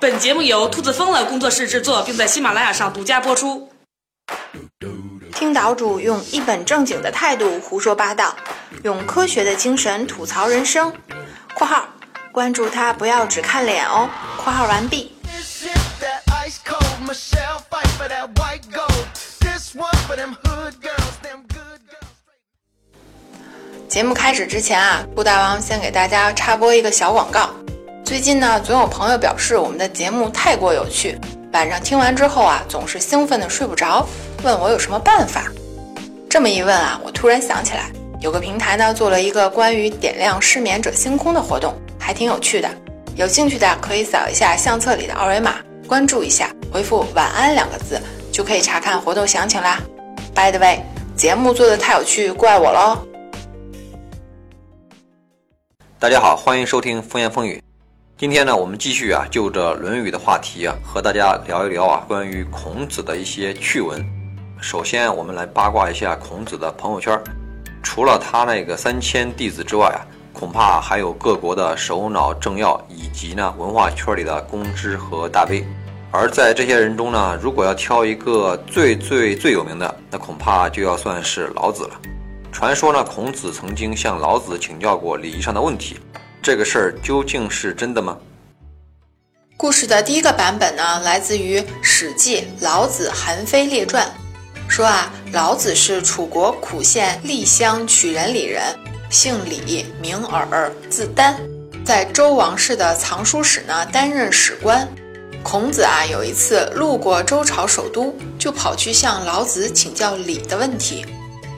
本节目由兔子疯了工作室制作，并在喜马拉雅上独家播出。听岛主用一本正经的态度胡说八道，用科学的精神吐槽人生。（括号关注他，不要只看脸哦。）（括号完毕。）节目开始之前啊，布大王先给大家插播一个小广告。最近呢，总有朋友表示我们的节目太过有趣，晚上听完之后啊，总是兴奋的睡不着，问我有什么办法。这么一问啊，我突然想起来，有个平台呢做了一个关于点亮失眠者星空的活动，还挺有趣的。有兴趣的可以扫一下相册里的二维码，关注一下，回复“晚安”两个字，就可以查看活动详情啦。By the way，节目做的太有趣，怪我喽。大家好，欢迎收听风言风语。今天呢，我们继续啊，就着《论语》的话题啊，和大家聊一聊啊，关于孔子的一些趣闻。首先，我们来八卦一下孔子的朋友圈。除了他那个三千弟子之外啊，恐怕还有各国的首脑政要，以及呢文化圈里的公知和大 V。而在这些人中呢，如果要挑一个最最最有名的，那恐怕就要算是老子了。传说呢，孔子曾经向老子请教过礼仪上的问题。这个事儿究竟是真的吗？故事的第一个版本呢，来自于《史记·老子韩非列传》，说啊，老子是楚国苦县厉乡曲仁里人，姓李，名耳，字丹，在周王室的藏书室呢担任史官。孔子啊，有一次路过周朝首都，就跑去向老子请教礼的问题。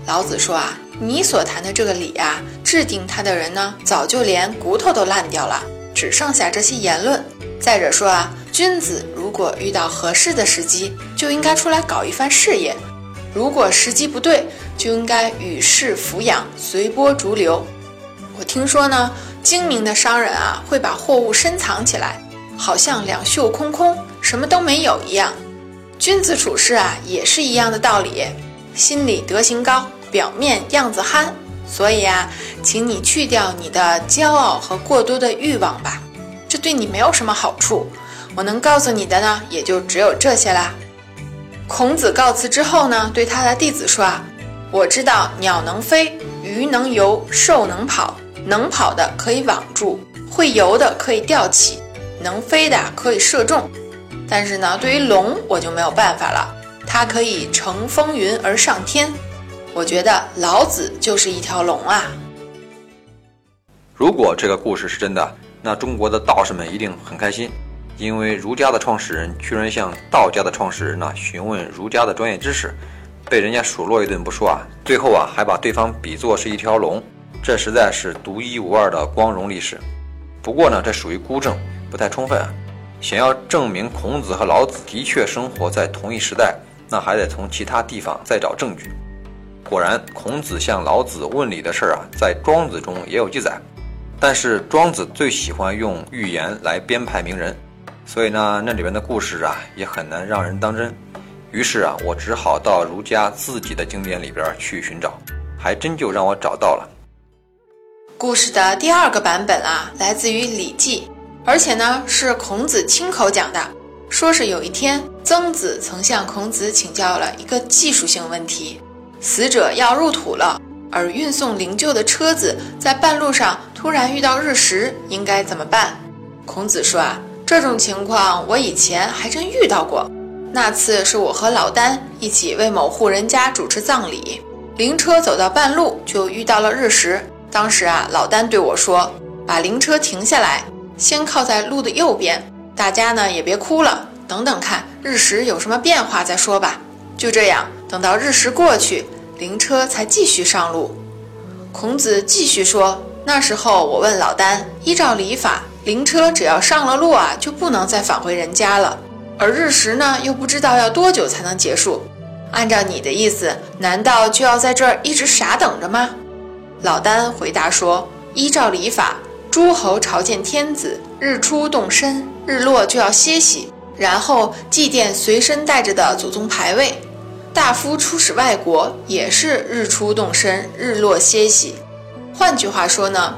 老子说啊。你所谈的这个礼啊，制定它的人呢，早就连骨头都烂掉了，只剩下这些言论。再者说啊，君子如果遇到合适的时机，就应该出来搞一番事业；如果时机不对，就应该与世俯仰，随波逐流。我听说呢，精明的商人啊，会把货物深藏起来，好像两袖空空，什么都没有一样。君子处事啊，也是一样的道理，心里德行高。表面样子憨，所以啊，请你去掉你的骄傲和过多的欲望吧，这对你没有什么好处。我能告诉你的呢，也就只有这些啦。孔子告辞之后呢，对他的弟子说啊，我知道鸟能飞，鱼能游，兽能跑，能跑的可以网住，会游的可以吊起，能飞的可以射中。但是呢，对于龙我就没有办法了，它可以乘风云而上天。我觉得老子就是一条龙啊！如果这个故事是真的，那中国的道士们一定很开心，因为儒家的创始人居然向道家的创始人呢询问儒家的专业知识，被人家数落一顿不说啊，最后啊还把对方比作是一条龙，这实在是独一无二的光荣历史。不过呢，这属于孤证，不太充分啊。想要证明孔子和老子的确生活在同一时代，那还得从其他地方再找证据。果然，孔子向老子问礼的事儿啊，在庄子中也有记载。但是庄子最喜欢用寓言来编排名人，所以呢，那里边的故事啊，也很难让人当真。于是啊，我只好到儒家自己的经典里边去寻找，还真就让我找到了。故事的第二个版本啊，来自于《礼记》，而且呢是孔子亲口讲的，说是有一天，曾子曾向孔子请教了一个技术性问题。死者要入土了，而运送灵柩的车子在半路上突然遇到日食，应该怎么办？孔子说啊，这种情况我以前还真遇到过。那次是我和老丹一起为某户人家主持葬礼，灵车走到半路就遇到了日食。当时啊，老丹对我说：“把灵车停下来，先靠在路的右边，大家呢也别哭了，等等看日食有什么变化再说吧。”就这样。等到日食过去，灵车才继续上路。孔子继续说：“那时候我问老丹，依照礼法，灵车只要上了路啊，就不能再返回人家了。而日食呢，又不知道要多久才能结束。按照你的意思，难道就要在这儿一直傻等着吗？”老丹回答说：“依照礼法，诸侯朝见天子，日出动身，日落就要歇息，然后祭奠随身带着的祖宗牌位。”大夫出使外国也是日出动身，日落歇息。换句话说呢，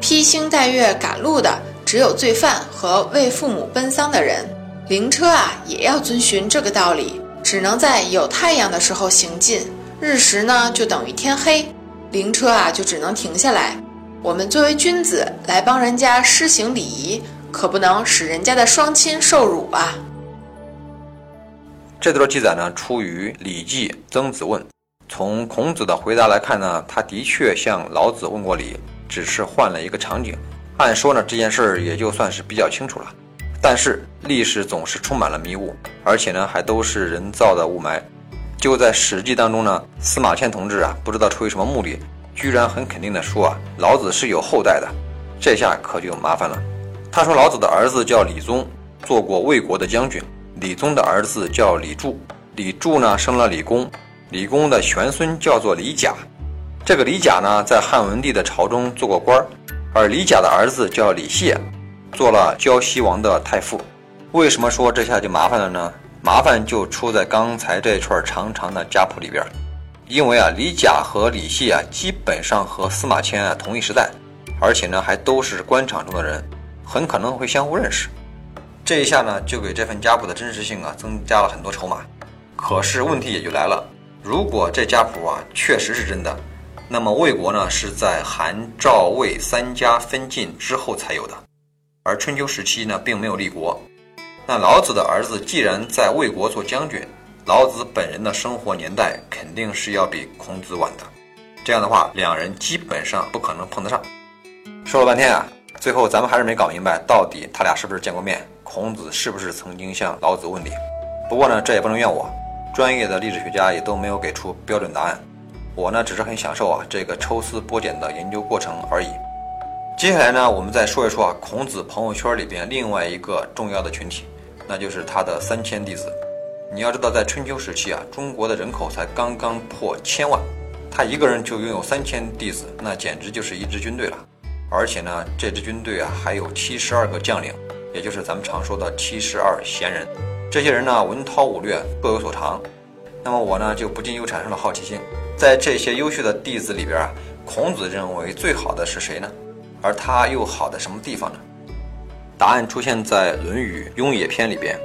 披星戴月赶路的只有罪犯和为父母奔丧的人。灵车啊，也要遵循这个道理，只能在有太阳的时候行进，日食呢就等于天黑，灵车啊就只能停下来。我们作为君子来帮人家施行礼仪，可不能使人家的双亲受辱啊。这段记载呢，出于《礼记·曾子问》。从孔子的回答来看呢，他的确向老子问过礼，只是换了一个场景。按说呢，这件事儿也就算是比较清楚了。但是历史总是充满了迷雾，而且呢，还都是人造的雾霾。就在《史记》当中呢，司马迁同志啊，不知道出于什么目的，居然很肯定的说啊，老子是有后代的。这下可就麻烦了。他说老子的儿子叫李宗，做过魏国的将军。李宗的儿子叫李柱，李柱呢生了李公，李公的玄孙叫做李甲。这个李甲呢，在汉文帝的朝中做过官儿，而李甲的儿子叫李谢。做了胶西王的太傅，为什么说这下就麻烦了呢？麻烦就出在刚才这串长长的家谱里边，因为啊，李甲和李谢啊，基本上和司马迁啊同一时代，而且呢还都是官场中的人，很可能会相互认识。这一下呢，就给这份家谱的真实性啊增加了很多筹码。可是问题也就来了，如果这家谱啊确实是真的，那么魏国呢是在韩赵魏三家分晋之后才有的。而春秋时期呢，并没有立国。那老子的儿子既然在魏国做将军，老子本人的生活年代肯定是要比孔子晚的。这样的话，两人基本上不可能碰得上。说了半天啊，最后咱们还是没搞明白，到底他俩是不是见过面？孔子是不是曾经向老子问礼？不过呢，这也不能怨我，专业的历史学家也都没有给出标准答案。我呢，只是很享受啊这个抽丝剥茧的研究过程而已。接下来呢，我们再说一说啊，孔子朋友圈里边另外一个重要的群体，那就是他的三千弟子。你要知道，在春秋时期啊，中国的人口才刚刚破千万，他一个人就拥有三千弟子，那简直就是一支军队了。而且呢，这支军队啊，还有七十二个将领，也就是咱们常说的七十二贤人。这些人呢，文韬武略，各有所长。那么我呢，就不禁又产生了好奇心，在这些优秀的弟子里边啊，孔子认为最好的是谁呢？而他又好在什么地方呢？答案出现在《论语·雍也篇》里边。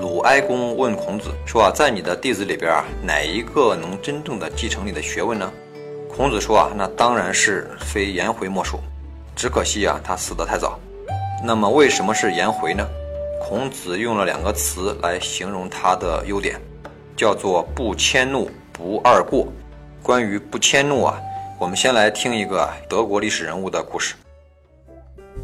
鲁哀公问孔子说：“啊，在你的弟子里边啊，哪一个能真正的继承你的学问呢？”孔子说：“啊，那当然是非颜回莫属。只可惜啊，他死得太早。那么为什么是颜回呢？孔子用了两个词来形容他的优点，叫做‘不迁怒，不贰过’。关于不迁怒啊，我们先来听一个德国历史人物的故事。”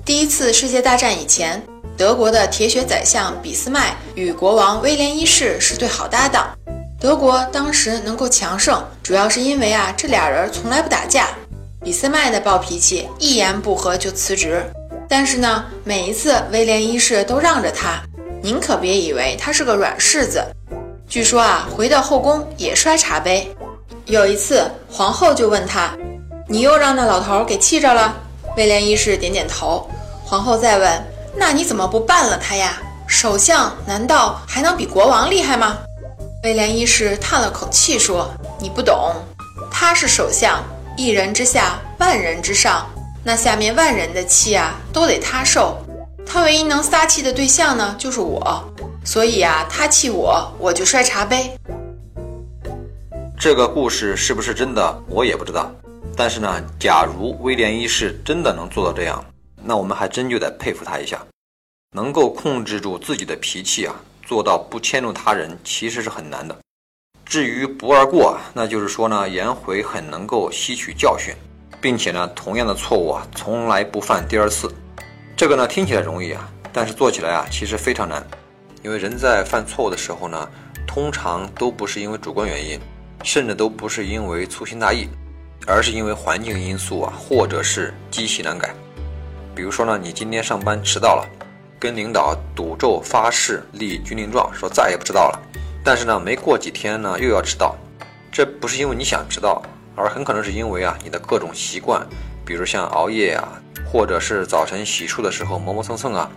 第一次世界大战以前，德国的铁血宰相俾斯麦与国王威廉一世是对好搭档。德国当时能够强盛，主要是因为啊，这俩人从来不打架。俾斯麦的暴脾气，一言不合就辞职。但是呢，每一次威廉一世都让着他。您可别以为他是个软柿子。据说啊，回到后宫也摔茶杯。有一次，皇后就问他：“你又让那老头给气着了？”威廉一世点点头，皇后再问：“那你怎么不办了他呀？首相难道还能比国王厉害吗？”威廉一世叹了口气说：“你不懂，他是首相，一人之下，万人之上，那下面万人的气啊，都得他受。他唯一能撒气的对象呢，就是我，所以啊，他气我，我就摔茶杯。”这个故事是不是真的，我也不知道。但是呢，假如威廉一世真的能做到这样，那我们还真就得佩服他一下。能够控制住自己的脾气啊，做到不迁怒他人，其实是很难的。至于不贰过，那就是说呢，颜回很能够吸取教训，并且呢，同样的错误啊，从来不犯第二次。这个呢，听起来容易啊，但是做起来啊，其实非常难。因为人在犯错误的时候呢，通常都不是因为主观原因，甚至都不是因为粗心大意。而是因为环境因素啊，或者是积习难改。比如说呢，你今天上班迟到了，跟领导赌咒发誓立军令状，说再也不迟到了。但是呢，没过几天呢，又要迟到。这不是因为你想迟到，而很可能是因为啊，你的各种习惯，比如像熬夜啊，或者是早晨洗漱的时候磨磨蹭蹭啊。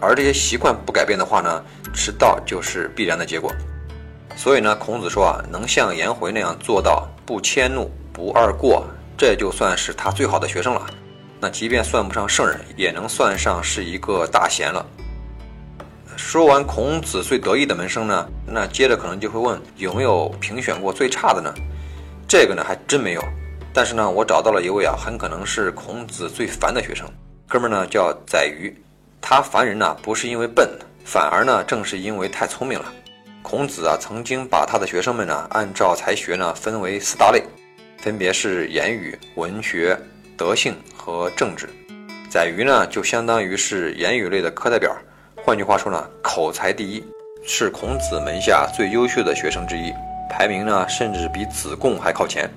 而这些习惯不改变的话呢，迟到就是必然的结果。所以呢，孔子说啊，能像颜回那样做到不迁怒。不二过，这就算是他最好的学生了。那即便算不上圣人，也能算上是一个大贤了。说完孔子最得意的门生呢，那接着可能就会问有没有评选过最差的呢？这个呢还真没有。但是呢，我找到了一位啊，很可能是孔子最烦的学生，哥们儿呢叫宰予。他烦人呢不是因为笨，反而呢正是因为太聪明了。孔子啊曾经把他的学生们呢按照才学呢分为四大类，分别是言语、文学、德性和政治。宰予呢就相当于是言语类的课代表。换句话说呢，口才第一，是孔子门下最优秀的学生之一，排名呢甚至比子贡还靠前。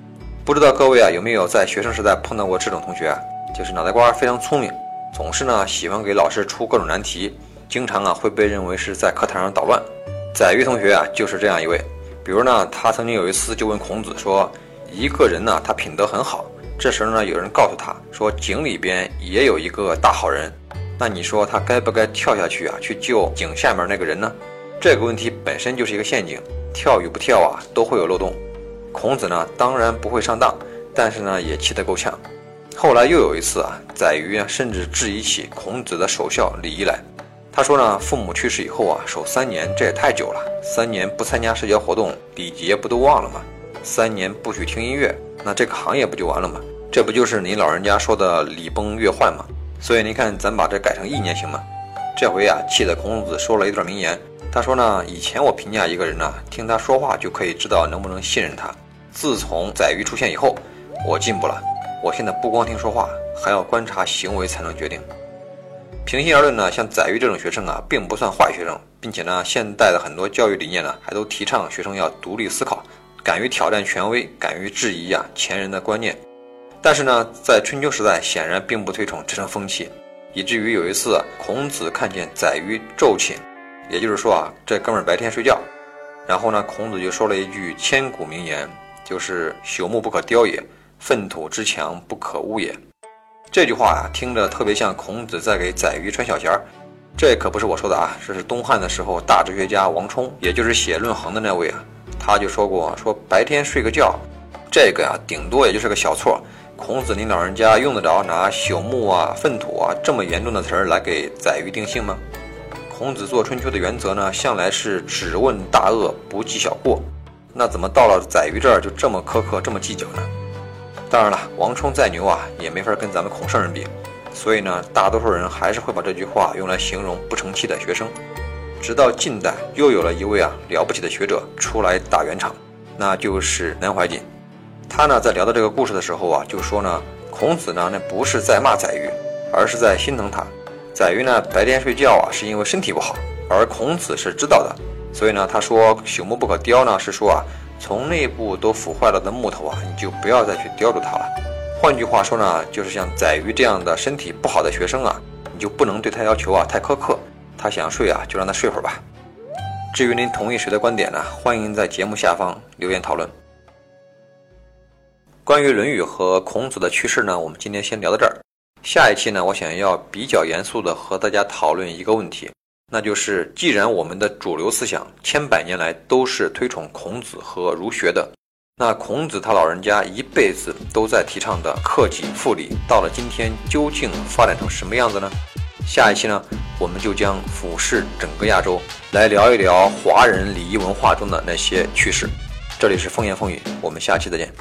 不知道各位啊有没有在学生时代碰到过这种同学啊？就是脑袋瓜非常聪明，总是呢喜欢给老师出各种难题，经常啊会被认为是在课堂上捣乱。宰予同学啊就是这样一位。比如呢，他曾经有一次就问孔子说：“一个人呢他品德很好，这时候呢有人告诉他说井里边也有一个大好人。”那你说他该不该跳下去啊，去救井下面那个人呢？这个问题本身就是一个陷阱，跳与不跳啊，都会有漏洞。孔子呢，当然不会上当，但是呢，也气得够呛。后来又有一次啊，宰予啊，甚至质疑起孔子的守孝礼仪来。他说呢，父母去世以后啊，守三年，这也太久了。三年不参加社交活动，礼节不都忘了吗？三年不许听音乐，那这个行业不就完了吗？这不就是您老人家说的礼崩乐坏吗？所以您看，咱把这改成一年行吗？这回啊，气得孔子说了一段名言。他说呢，以前我评价一个人呢，听他说话就可以知道能不能信任他。自从宰予出现以后，我进步了。我现在不光听说话，还要观察行为才能决定。平心而论呢，像宰予这种学生啊，并不算坏学生，并且呢，现代的很多教育理念呢，还都提倡学生要独立思考，敢于挑战权威，敢于质疑啊前人的观念。但是呢，在春秋时代，显然并不推崇这种风气，以至于有一次，孔子看见宰予昼寝，也就是说啊，这哥们儿白天睡觉。然后呢，孔子就说了一句千古名言，就是“朽木不可雕也，粪土之墙不可污也”。这句话啊，听着特别像孔子在给宰鱼穿小鞋儿。这可不是我说的啊，这是东汉的时候大哲学家王充，也就是写《论衡》的那位啊，他就说过，说白天睡个觉，这个呀，顶多也就是个小错。孔子，您老人家用得着拿朽木啊、粪土啊这么严重的词儿来给宰鱼定性吗？孔子做春秋的原则呢，向来是只问大恶，不计小过。那怎么到了宰予这儿就这么苛刻、这么计较呢？当然了，王充再牛啊，也没法跟咱们孔圣人比。所以呢，大多数人还是会把这句话用来形容不成器的学生。直到近代，又有了一位啊了不起的学者出来打圆场，那就是南怀瑾。他呢，在聊到这个故事的时候啊，就说呢，孔子呢，那不是在骂宰予，而是在心疼他。宰予呢，白天睡觉啊，是因为身体不好，而孔子是知道的，所以呢，他说朽木不可雕呢，是说啊，从内部都腐坏了的木头啊，你就不要再去雕琢它了。换句话说呢，就是像宰予这样的身体不好的学生啊，你就不能对他要求啊太苛刻，他想睡啊，就让他睡会儿吧。至于您同意谁的观点呢？欢迎在节目下方留言讨论。关于《论语》和孔子的趣事呢，我们今天先聊到这儿。下一期呢，我想要比较严肃的和大家讨论一个问题，那就是既然我们的主流思想千百年来都是推崇孔子和儒学的，那孔子他老人家一辈子都在提倡的克己复礼，到了今天究竟发展成什么样子呢？下一期呢，我们就将俯视整个亚洲，来聊一聊华人礼仪文化中的那些趣事。这里是风言风语，我们下期再见。